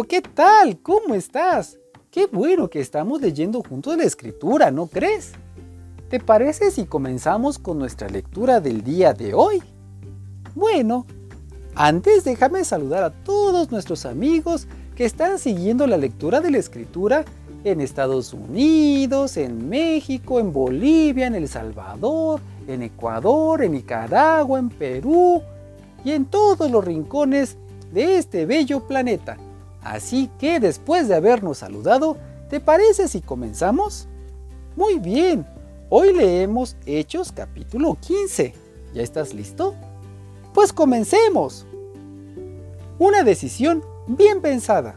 ¿qué tal? ¿Cómo estás? Qué bueno que estamos leyendo juntos la escritura, ¿no crees? ¿Te parece si comenzamos con nuestra lectura del día de hoy? Bueno, antes déjame saludar a todos nuestros amigos que están siguiendo la lectura de la escritura en Estados Unidos, en México, en Bolivia, en El Salvador, en Ecuador, en Nicaragua, en Perú y en todos los rincones de este bello planeta. Así que después de habernos saludado, ¿te parece si comenzamos? Muy bien, hoy leemos Hechos capítulo 15. ¿Ya estás listo? Pues comencemos. Una decisión bien pensada.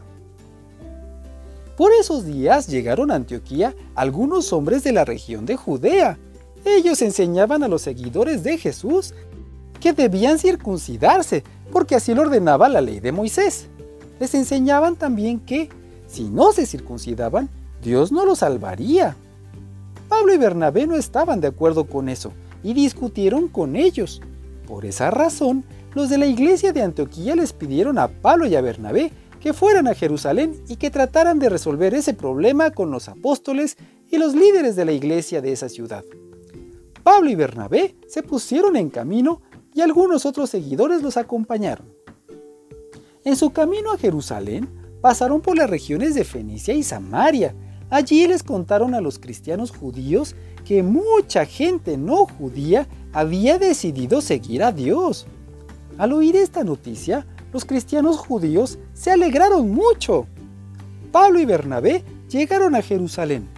Por esos días llegaron a Antioquía algunos hombres de la región de Judea. Ellos enseñaban a los seguidores de Jesús que debían circuncidarse, porque así lo ordenaba la ley de Moisés. Les enseñaban también que, si no se circuncidaban, Dios no los salvaría. Pablo y Bernabé no estaban de acuerdo con eso y discutieron con ellos. Por esa razón, los de la iglesia de Antioquía les pidieron a Pablo y a Bernabé que fueran a Jerusalén y que trataran de resolver ese problema con los apóstoles y los líderes de la iglesia de esa ciudad. Pablo y Bernabé se pusieron en camino y algunos otros seguidores los acompañaron. En su camino a Jerusalén pasaron por las regiones de Fenicia y Samaria. Allí les contaron a los cristianos judíos que mucha gente no judía había decidido seguir a Dios. Al oír esta noticia, los cristianos judíos se alegraron mucho. Pablo y Bernabé llegaron a Jerusalén.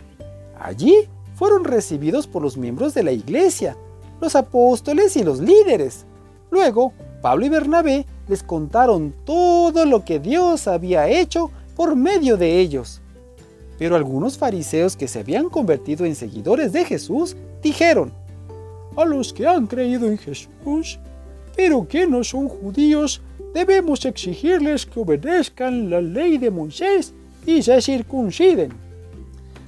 Allí fueron recibidos por los miembros de la iglesia, los apóstoles y los líderes. Luego, Pablo y Bernabé les contaron todo lo que Dios había hecho por medio de ellos. Pero algunos fariseos que se habían convertido en seguidores de Jesús dijeron, a los que han creído en Jesús, pero que no son judíos, debemos exigirles que obedezcan la ley de Moisés y se circunciden.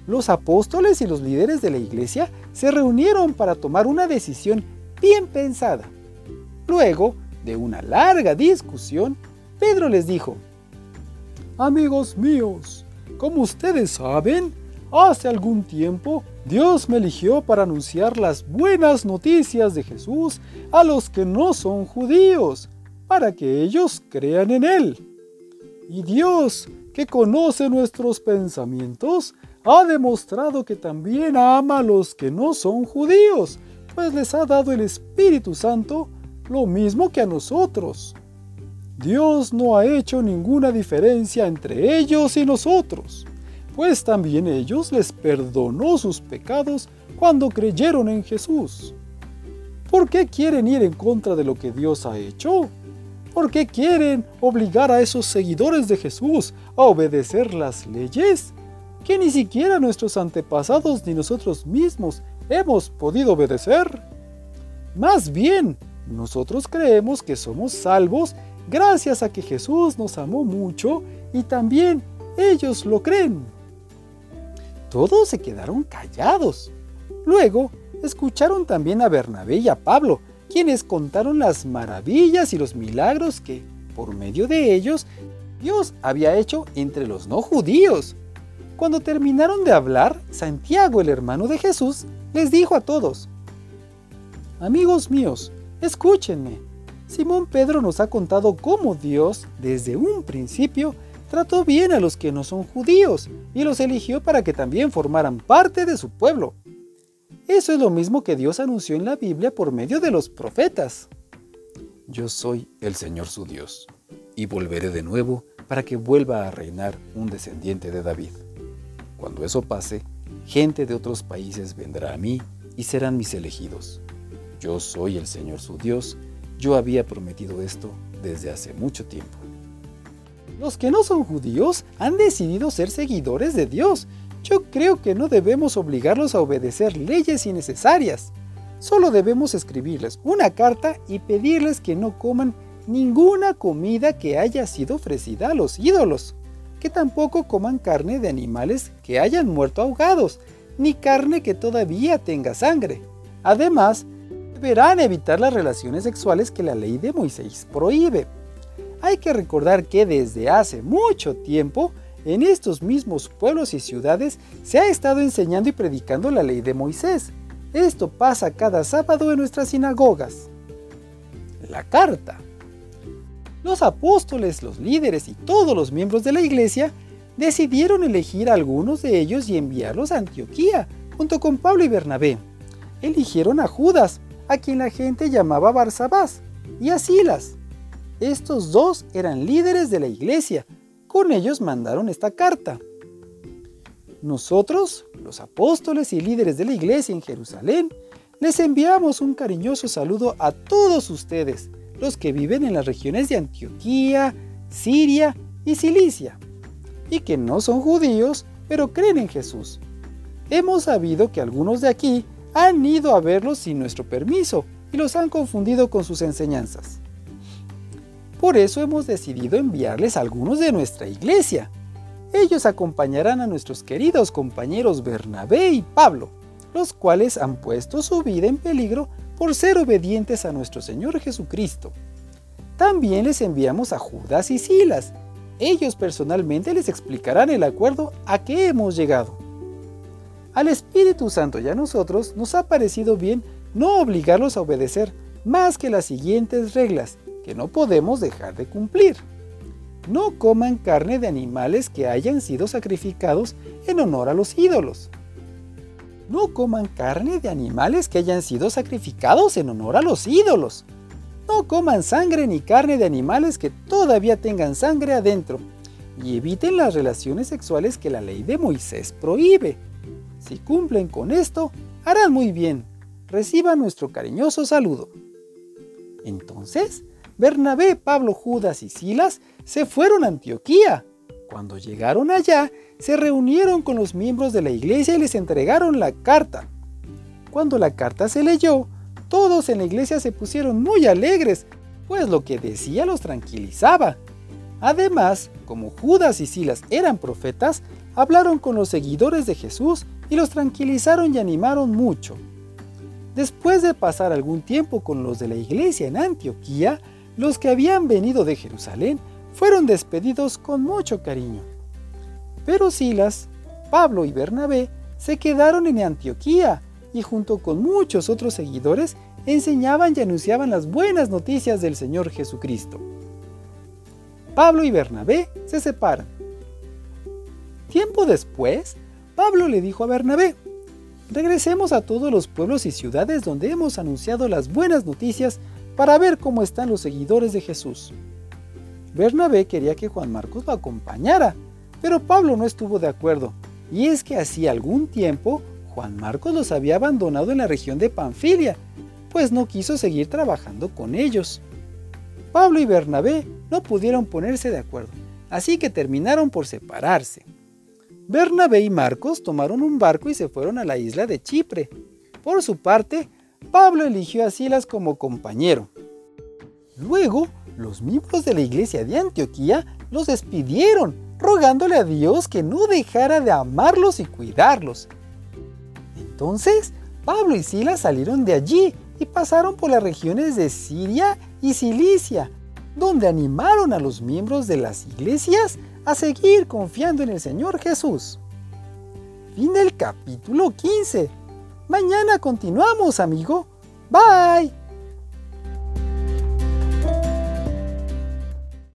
Los apóstoles y los líderes de la iglesia se reunieron para tomar una decisión bien pensada. Luego de una larga discusión, Pedro les dijo, Amigos míos, como ustedes saben, hace algún tiempo Dios me eligió para anunciar las buenas noticias de Jesús a los que no son judíos para que ellos crean en Él. Y Dios, que conoce nuestros pensamientos, ha demostrado que también ama a los que no son judíos, pues les ha dado el Espíritu Santo lo mismo que a nosotros. Dios no ha hecho ninguna diferencia entre ellos y nosotros, pues también ellos les perdonó sus pecados cuando creyeron en Jesús. ¿Por qué quieren ir en contra de lo que Dios ha hecho? ¿Por qué quieren obligar a esos seguidores de Jesús a obedecer las leyes que ni siquiera nuestros antepasados ni nosotros mismos hemos podido obedecer? Más bien, nosotros creemos que somos salvos gracias a que Jesús nos amó mucho y también ellos lo creen. Todos se quedaron callados. Luego, escucharon también a Bernabé y a Pablo, quienes contaron las maravillas y los milagros que, por medio de ellos, Dios había hecho entre los no judíos. Cuando terminaron de hablar, Santiago, el hermano de Jesús, les dijo a todos, Amigos míos, escúchenme. Simón Pedro nos ha contado cómo Dios, desde un principio, trató bien a los que no son judíos y los eligió para que también formaran parte de su pueblo. Eso es lo mismo que Dios anunció en la Biblia por medio de los profetas. Yo soy el Señor su Dios, y volveré de nuevo para que vuelva a reinar un descendiente de David. Cuando eso pase, gente de otros países vendrá a mí y serán mis elegidos. Yo soy el Señor su Dios, yo había prometido esto desde hace mucho tiempo. Los que no son judíos han decidido ser seguidores de Dios yo creo que no debemos obligarlos a obedecer leyes innecesarias. Solo debemos escribirles una carta y pedirles que no coman ninguna comida que haya sido ofrecida a los ídolos, que tampoco coman carne de animales que hayan muerto ahogados, ni carne que todavía tenga sangre. Además, deberán evitar las relaciones sexuales que la ley de Moisés prohíbe. hay que recordar que desde hace mucho tiempo en estos mismos pueblos y ciudades se ha estado enseñando y predicando la ley de Moisés. Esto pasa cada sábado en nuestras sinagogas. La carta. Los apóstoles, los líderes y todos los miembros de la iglesia decidieron elegir a algunos de ellos y enviarlos a Antioquía, junto con Pablo y Bernabé. Eligieron a Judas, a quien la gente llamaba Barsabás, y a Silas. Estos dos eran líderes de la iglesia. Con ellos mandaron esta carta. Nosotros, los apóstoles y líderes de la iglesia en Jerusalén, les enviamos un cariñoso saludo a todos ustedes, los que viven en las regiones de Antioquía, Siria y Cilicia y que no son judíos, pero creen en Jesús. Hemos sabido que algunos de aquí han ido a verlos sin nuestro permiso y los han confundido con sus enseñanzas. Por eso hemos decidido enviarles a algunos de nuestra iglesia. Ellos acompañarán a nuestros queridos compañeros Bernabé y Pablo, los cuales han puesto su vida en peligro por ser obedientes a nuestro Señor Jesucristo. También les enviamos a Judas y Silas, ellos personalmente les explicarán el acuerdo a que hemos llegado. Al Espíritu Santo y a nosotros nos ha parecido bien no obligarlos a obedecer más que las siguientes reglas que no podemos dejar de cumplir. No coman carne de animales que hayan sido sacrificados en honor a los ídolos. No coman carne de animales que hayan sido sacrificados en honor a los ídolos. No coman sangre ni carne de animales que todavía tengan sangre adentro y eviten las relaciones sexuales que la ley de Moisés prohíbe. Si cumplen con esto, harán muy bien. Reciban nuestro cariñoso saludo. Entonces, Bernabé, Pablo, Judas y Silas se fueron a Antioquía. Cuando llegaron allá, se reunieron con los miembros de la iglesia y les entregaron la carta. Cuando la carta se leyó, todos en la iglesia se pusieron muy alegres, pues lo que decía los tranquilizaba. Además, como Judas y Silas eran profetas, hablaron con los seguidores de Jesús y los tranquilizaron y animaron mucho. Después de pasar algún tiempo con los de la iglesia en Antioquía, los que habían venido de Jerusalén fueron despedidos con mucho cariño. Pero Silas, Pablo y Bernabé se quedaron en Antioquía y junto con muchos otros seguidores enseñaban y anunciaban las buenas noticias del Señor Jesucristo. Pablo y Bernabé se separan. Tiempo después, Pablo le dijo a Bernabé, regresemos a todos los pueblos y ciudades donde hemos anunciado las buenas noticias para ver cómo están los seguidores de Jesús. Bernabé quería que Juan Marcos lo acompañara, pero Pablo no estuvo de acuerdo, y es que hacía algún tiempo Juan Marcos los había abandonado en la región de Panfilia, pues no quiso seguir trabajando con ellos. Pablo y Bernabé no pudieron ponerse de acuerdo, así que terminaron por separarse. Bernabé y Marcos tomaron un barco y se fueron a la isla de Chipre. Por su parte, Pablo eligió a Silas como compañero. Luego, los miembros de la iglesia de Antioquía los despidieron, rogándole a Dios que no dejara de amarlos y cuidarlos. Entonces, Pablo y Silas salieron de allí y pasaron por las regiones de Siria y Cilicia, donde animaron a los miembros de las iglesias a seguir confiando en el Señor Jesús. Fin del capítulo 15. Mañana continuamos, amigo. Bye.